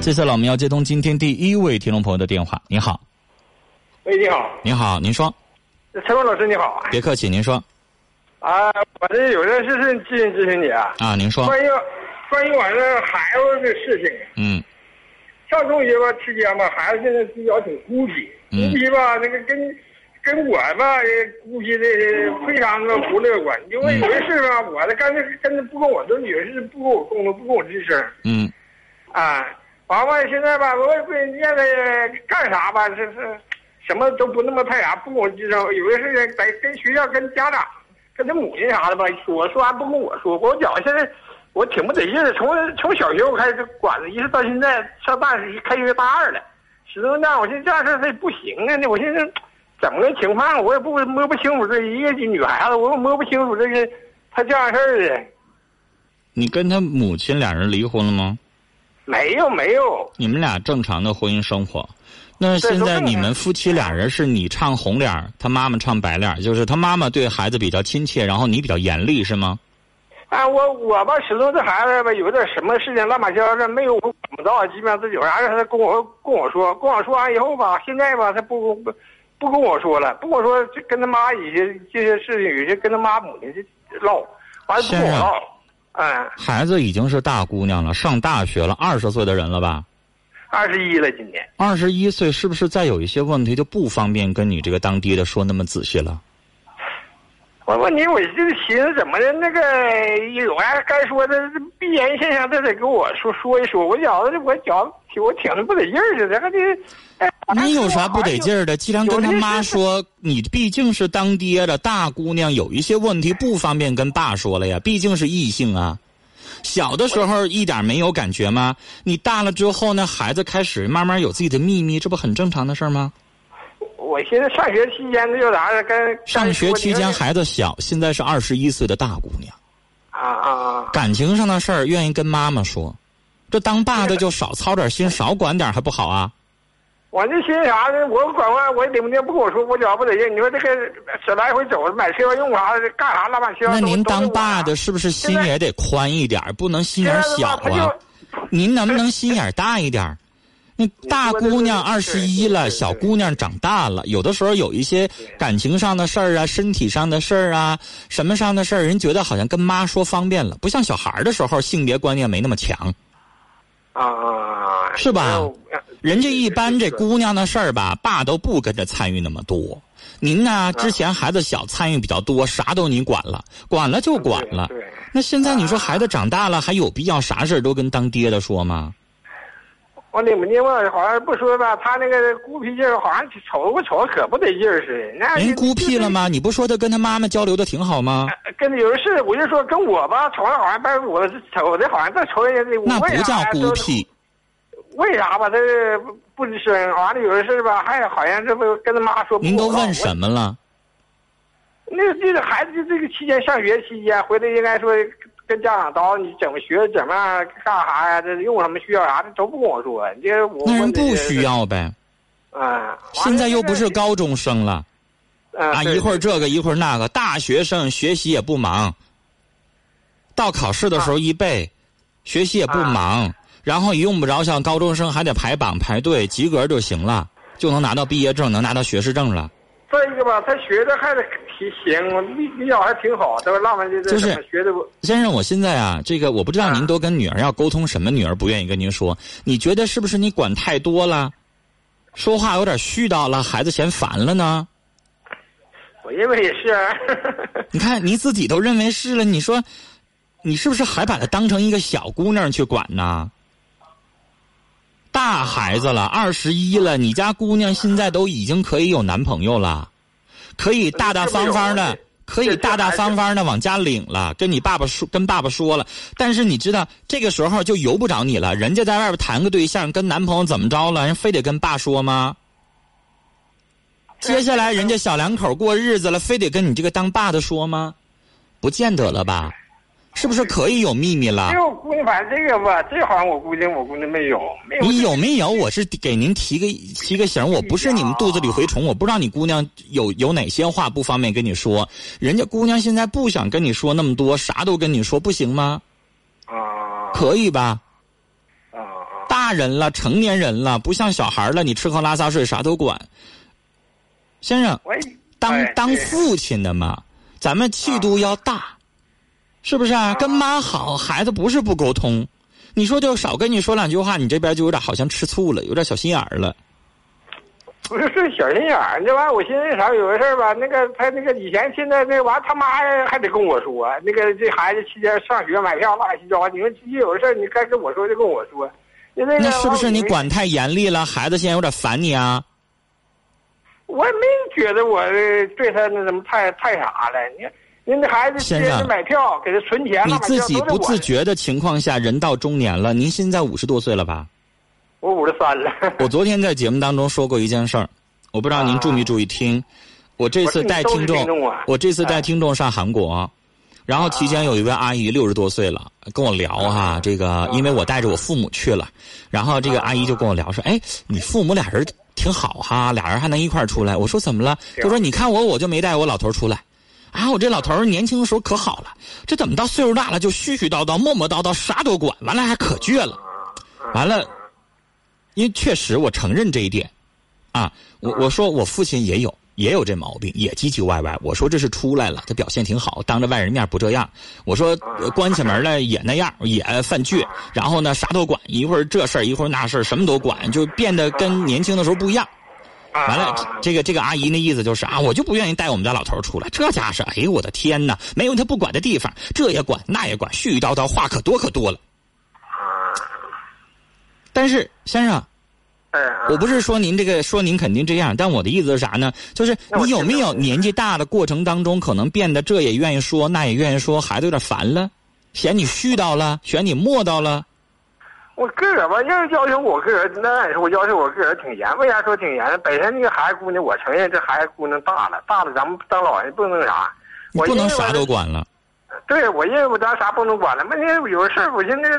接下来我们要接通今天第一位听众朋友的电话。您好，喂，你好，您好，您说，陈峰老师你好。别客气，您说。啊，我这有件事情咨询咨询你啊，啊，您说，关于关于我这孩子的事情。嗯。上中学吧期间吧，孩子现在比较挺孤僻，嗯。孤僻吧，那个跟跟我吧也孤僻的非常的不乐观。因为有些事吧，我的干脆跟他不跟我这女儿是不跟我沟通，不跟我吱声嗯。啊。娃娃现在吧，我也不现在干啥吧，这是什么都不那么太啥，不跟我吱声。有的事情得跟学校、跟家长、跟他母亲啥的吧说，说完不跟我说，我觉得现在。我挺不得劲的，从从小学我开始管着，一直到现在上大学开学大二了，始终这样。我寻思这样式儿他不行啊，那我寻思怎么个情况，我也不摸不清楚这一个女孩子，我也摸不清楚这个她这样事儿的。你跟他母亲俩人离婚了吗？没有没有，你们俩正常的婚姻生活。那现在你们夫妻俩人是你唱红脸儿，他妈妈唱白脸儿，就是他妈妈对孩子比较亲切，然后你比较严厉，是吗？啊，我我吧，始终这孩子吧，有点什么事情乱八七糟的，没有我管不到，基本上这有啥事他跟我跟我说，跟我说完以后吧，现在吧，他不不不跟我说了，不跟我说，就跟他妈有些这些事情，有些跟他妈母亲就唠，完了不跟我唠，嗯，孩子已经是大姑娘了，上大学了，二十岁的人了吧？二十一了今年。二十一岁是不是再有一些问题就不方便跟你这个当爹的说那么仔细了？我问你，我就寻思怎么的，那个有啥该说的必然现象，都得跟我说说一说。我觉得我觉得我挺不得劲儿的，这个这，哎，你有啥不得劲儿的？既然跟他妈说，你毕竟是当爹的大姑娘，有一些问题不方便跟爸说了呀，毕竟是异性啊。小的时候一点没有感觉吗？你大了之后呢，孩子开始慢慢有自己的秘密，这不很正常的事儿吗？我寻思上学期间那就啥的，跟上学期间孩子小，现在是二十一岁的大姑娘，啊啊啊！感情上的事儿愿意跟妈妈说，这当爸的就少操点心，少管点还不好啊？我这寻思啥呢？我管完我领不领不跟我说，我觉不得劲。你说这个这来回走买车用啥的，干啥乱七八糟。那您当爸的的是不是心也得宽一点，不能心眼小啊？您能不能心眼大一点？那大姑娘二十一了，小姑娘长大了，有的时候有一些感情上的事儿啊，身体上的事儿啊，什么上的事儿，人觉得好像跟妈说方便了，不像小孩儿的时候性别观念没那么强，啊啊，是吧哎人家一般这姑娘的事儿吧，爸都不跟着参与那么多。您呢，之前孩子小，参与比较多，啥都你管了，管了就管了。对，那现在你说孩子长大了，还有必要啥事儿都跟当爹的说吗？我领不领我？好像不说吧，他那个孤僻劲儿，好像瞅我瞅可不得劲儿似的。那人孤僻了？吗？你不说他跟他妈妈交流的挺好吗？跟有的是，我就说跟我吧，瞅着好像把我瞅的好像在瞅人家的，那不叫孤僻，为啥吧？他不吱声，完了有的事吧，还好像这不跟他妈说。您都问？什么了？那这个孩子就这个期间上学期间，回来应该说跟家长叨你怎么学，怎么样干啥呀？这用什么需要啥的都不跟我说。你这我那人不需。要呗。啊。现在又不是高中生了啊，一会儿这个一会儿那个，大学生学习也不忙，到考试的时候一背，学习也不忙，然后也用不着像高中生还得排榜排队，及格就行了，就能拿到毕业证，能拿到学士证了。再一个吧，他学的还得挺行，比比较还挺好，这个浪漫这这就是学的不？先生，我现在啊，这个我不知道您啊都跟女儿要沟通什么，女儿不愿意跟您说，你觉得是不是你管太多了，说话有点絮叨了，孩子嫌烦了呢？我认为也是啊。你看你自己都认为是了，你说，你是不是还把她当成一个小姑娘去管呢？大孩子了，二十一了，你家姑娘现在都已经可以有男朋友了，可以大大方方的，可以大大方方的往家领了，跟你爸爸说，跟爸爸说了。但是你知道，这个时候就由不着你了，人家在外边谈个对象，跟男朋友怎么着了，人非得跟爸说吗？接下来人家小两口过日子了，非得跟你这个当爸的说吗？不见得了吧？是不是可以有秘密了这？个姑娘，反正这个吧，这好像我估计我姑娘没有，没有。你有没有？我是给您提个提个醒，我不是你们肚子里蛔虫，我不知道你姑娘有有哪些话不方便跟你说。人家姑娘现在不想跟你说那么多，啥都跟你说，不行吗？啊可以吧？啊大人了，成年人了，不像小孩了，你吃喝拉撒睡啥都管。先生，当当父亲的嘛，咱们气度要大，是不是啊？跟妈好，孩子不是不沟通。你说就少跟你说两句话，你这边就有点好像吃醋了，有点小心眼儿了。不是是小心眼儿，这玩意儿我寻思啥？有个事儿吧，那个他那个以前现在那玩意儿他妈还得跟我说，那个这孩子期间上学买票乱七八糟，你说一有事儿你该跟我说就跟我说。那是不是你管太严厉了？孩子现在有点烦你啊？我也没觉得我对他那什么太太啥了。你人家孩子先生买票给他存钱，你自己不自觉的情况下，人到中年了。您现在五十多岁了吧？我五十三了。我昨天在节目当中说过一件事儿，我不知道您注没注意听。我这次带听众，我这次带听众上韩国。然后期间有一位阿姨六十多岁了，跟我聊哈，这个因为我带着我父母去了，然后这个阿姨就跟我聊说，哎，你父母俩人挺好哈，俩人还能一块儿出来。我说怎么了？她说你看我我就没带我老头出来，啊，我这老头年轻的时候可好了，这怎么到岁数大了就絮絮叨叨、磨磨叨叨，啥都管，完了还可倔了，完了，因为确实我承认这一点，啊，我我说我父亲也有。也有这毛病，也唧唧歪歪。我说这是出来了，他表现挺好，当着外人面不这样。我说关起门来也那样，也犯倔，然后呢啥都管，一会儿这事儿一会儿那事儿，什么都管，就变得跟年轻的时候不一样。完了，这个这个阿姨那意思就是啊，我就不愿意带我们家老头出来。这家是，哎呦我的天哪，没有他不管的地方，这也管那也管，絮絮叨叨话可多可多了。但是先生。我不是说您这个说您肯定这样，但我的意思是啥呢？就是你有没有年纪大的过程当中，可能变得这也愿意说，那也愿意说，孩子有点烦了，嫌你絮叨了，嫌你磨叨了。我个人吧，要要求我个人，那也是我要求我个人挺严。为啥说挺严？本身那个孩子姑娘，我承认这孩子姑娘大了，大了，咱们当老人不能啥，我不能啥都管了。对，我认为我当啥不能管了。问题有事儿，我现在这。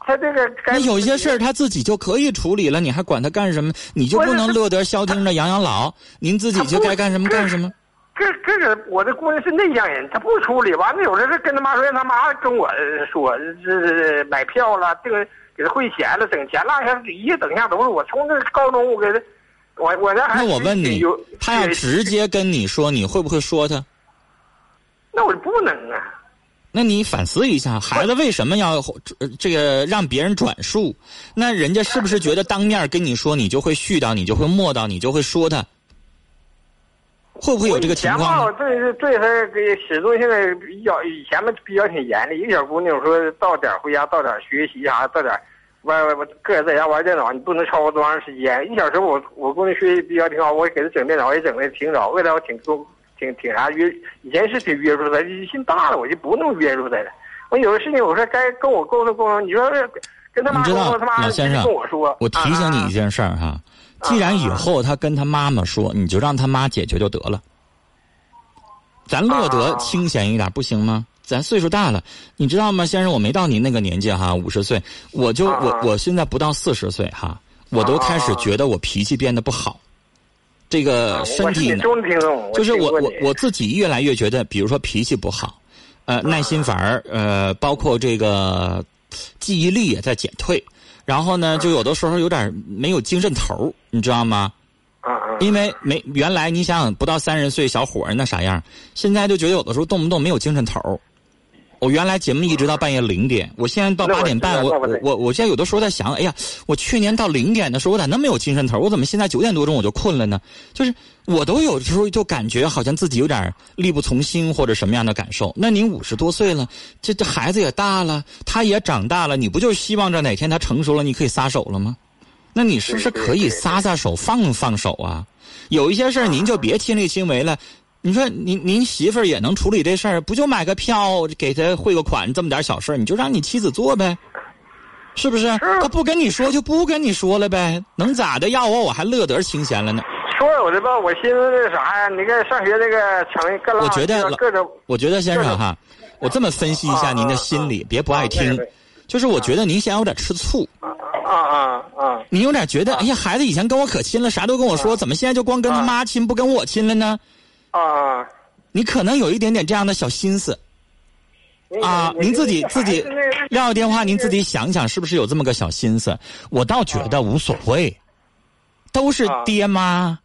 他这个，你有些事儿他自己就可以处理了，你还管他干什么？你就不能乐得消停的养养老？您自己就该干什么干什么？这这个，我的姑娘是内向人，她不处理。完了，有的是跟他妈说，让他妈跟我说，这买票了，这个给他汇钱了，整钱了，下一等下都是我。从那高中我给他，我我这那我问你，他要直接跟你说，你会不会说他？那我不能啊。那你反思一下，孩子为什么要这个让别人转述？那人家是不是觉得当面跟你说，你就会絮叨，你就会磨叨，你就会说他？会不会有这个情况？对对，他给始终现在比较以前嘛比较挺严厉。一个小姑娘说到点回家到点学习啥，到点玩玩个人在家玩电脑，你不能超过多长时间。一小时我我姑娘学习比较挺好，我给她整电脑也整的挺早，未来我挺多。挺挺啥约，以前是挺约束他，心大了我就不那么约束她了。我有的事情我说该跟我沟通沟通，你说跟他妈沟通，他妈老先生跟我说。我提醒你一件事儿哈，既然以后他跟他妈妈说，你就让他妈解决就得了。咱乐得清闲一点不行吗？咱岁数大了，你知道吗，先生？我没到您那个年纪哈，五十岁，我就我我现在不到四十岁哈，我都开始觉得我脾气变得不好。这个身体呢，就是我我我自己越来越觉得，比如说脾气不好，呃，耐心反而呃，包括这个记忆力也在减退，然后呢，就有的时候有点没有精神头你知道吗？因为没原来你想想，不到三十岁小伙儿那啥样，现在就觉得有的时候动不动没有精神头我原来节目一直到半夜零点，我现在到八点半，我我我我现在有的时候在想，哎呀，我去年到零点的时候，我咋那么有精神头？我怎么现在九点多钟我就困了呢？就是我都有时候就感觉好像自己有点力不从心或者什么样的感受。那您五十多岁了，这这孩子也大了，他也长大了，你不就希望着哪天他成熟了，你可以撒手了吗？那你是不是可以撒撒手放放手啊？有一些事儿您就别亲力亲为了。你说您您媳妇儿也能处理这事儿，不就买个票给他汇个款这么点小事儿，你就让你妻子做呗，是不是？他不跟你说就不跟你说了呗，能咋的？要我我还乐得清闲了呢。说我的吧，我寻思那啥呀，你看上学那个成各我觉得各种，我觉得先生哈，我这么分析一下您的心理，别不爱听，就是我觉得您现在有点吃醋。啊啊啊！你有点觉得，哎呀，孩子以前跟我可亲了，啥都跟我说，怎么现在就光跟他妈亲，不跟我亲了呢？啊，你可能有一点点这样的小心思，啊，您自己自己撂电话，您自己想想，是不是有这么个小心思？我倒觉得无所谓，都是爹妈，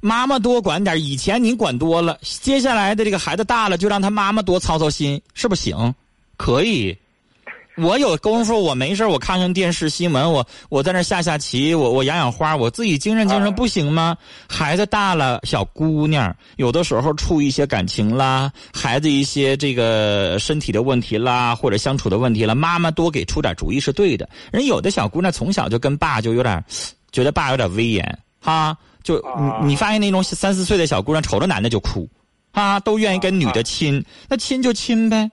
妈妈多管点。以前您管多了，接下来的这个孩子大了，就让他妈妈多操操心，是不是行？可以。我有功夫，我没事我看看电视新闻，我我在那下下棋，我我养养花，我自己精神精神不行吗？孩子大了，小姑娘有的时候处一些感情啦，孩子一些这个身体的问题啦，或者相处的问题了，妈妈多给出点主意是对的。人有的小姑娘从小就跟爸就有点，觉得爸有点威严，哈，就你你发现那种三四岁的小姑娘瞅着男的就哭，啊，都愿意跟女的亲，那亲就亲呗。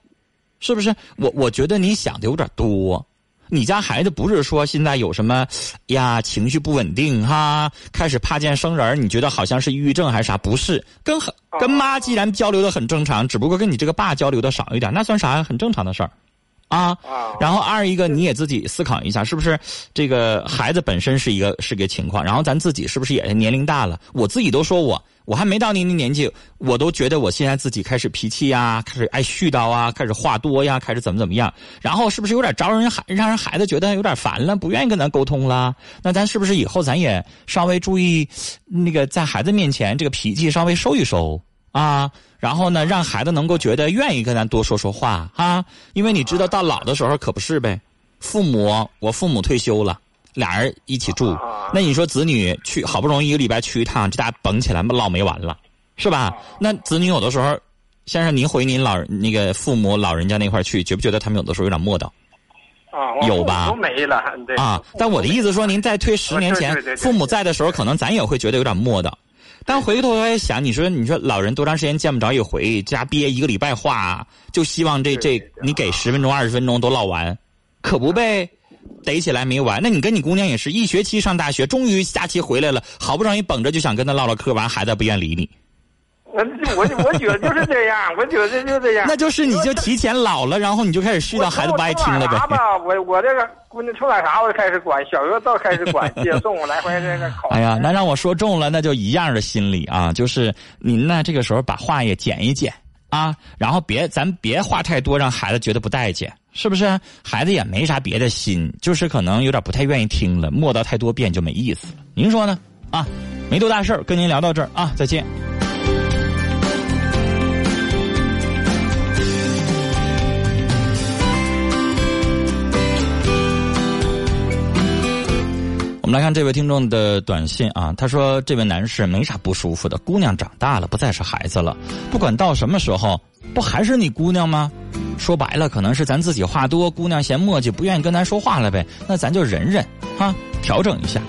是不是我？我觉得你想的有点多。你家孩子不是说现在有什么呀情绪不稳定哈，开始怕见生人你觉得好像是抑郁症还是啥？不是，跟跟妈既然交流的很正常，只不过跟你这个爸交流的少一点，那算啥呀？很正常的事儿。啊，然后二一个你也自己思考一下，是不是这个孩子本身是一个是个情况，然后咱自己是不是也年龄大了？我自己都说我我还没到您的年纪，我都觉得我现在自己开始脾气呀，开始爱絮叨啊，开始话多呀，开始怎么怎么样？然后是不是有点招人孩让人孩子觉得有点烦了，不愿意跟咱沟通了？那咱是不是以后咱也稍微注意那个在孩子面前这个脾气稍微收一收啊？然后呢，让孩子能够觉得愿意跟咱多说说话啊，因为你知道到老的时候可不是呗。父母，我父母退休了，俩人一起住，那你说子女去好不容易一个礼拜去一趟，这家绷起来唠没完了，是吧？那子女有的时候，先生您回您老那个父母老人家那块去，觉不觉得他们有的时候有点磨叨？啊，有吧？都没了，对。啊，但我的意思说，您再推十年前，父母在的时候，可能咱也会觉得有点磨叨。但回头来想，你说你说老人多长时间见不着一回，家憋一个礼拜话，就希望这这你给十分钟二十分钟都唠完，可不呗？逮起来没完。那你跟你姑娘也是一学期上大学，终于假期回来了，好不容易绷着就想跟她唠唠嗑，完孩子不愿理你。我我我觉得就是这样，我觉得就这样。那就是你就提前老了，然后你就开始絮叨，孩子不爱听了呗。我我这个姑娘出点啥我就开始管，小学倒开始管接送来回这个考。哎呀，那让我说中了，那就一样的心理啊，就是您呢这个时候把话也减一减啊，然后别咱别话太多，让孩子觉得不待见，是不是？孩子也没啥别的心，就是可能有点不太愿意听了，磨叨太多遍就没意思了。您说呢？啊，没多大事儿，跟您聊到这儿啊，再见。我们来看这位听众的短信啊，他说：“这位男士没啥不舒服的，姑娘长大了，不再是孩子了，不管到什么时候，不还是你姑娘吗？说白了，可能是咱自己话多，姑娘嫌磨叽，不愿意跟咱说话了呗。那咱就忍忍，哈，调整一下。”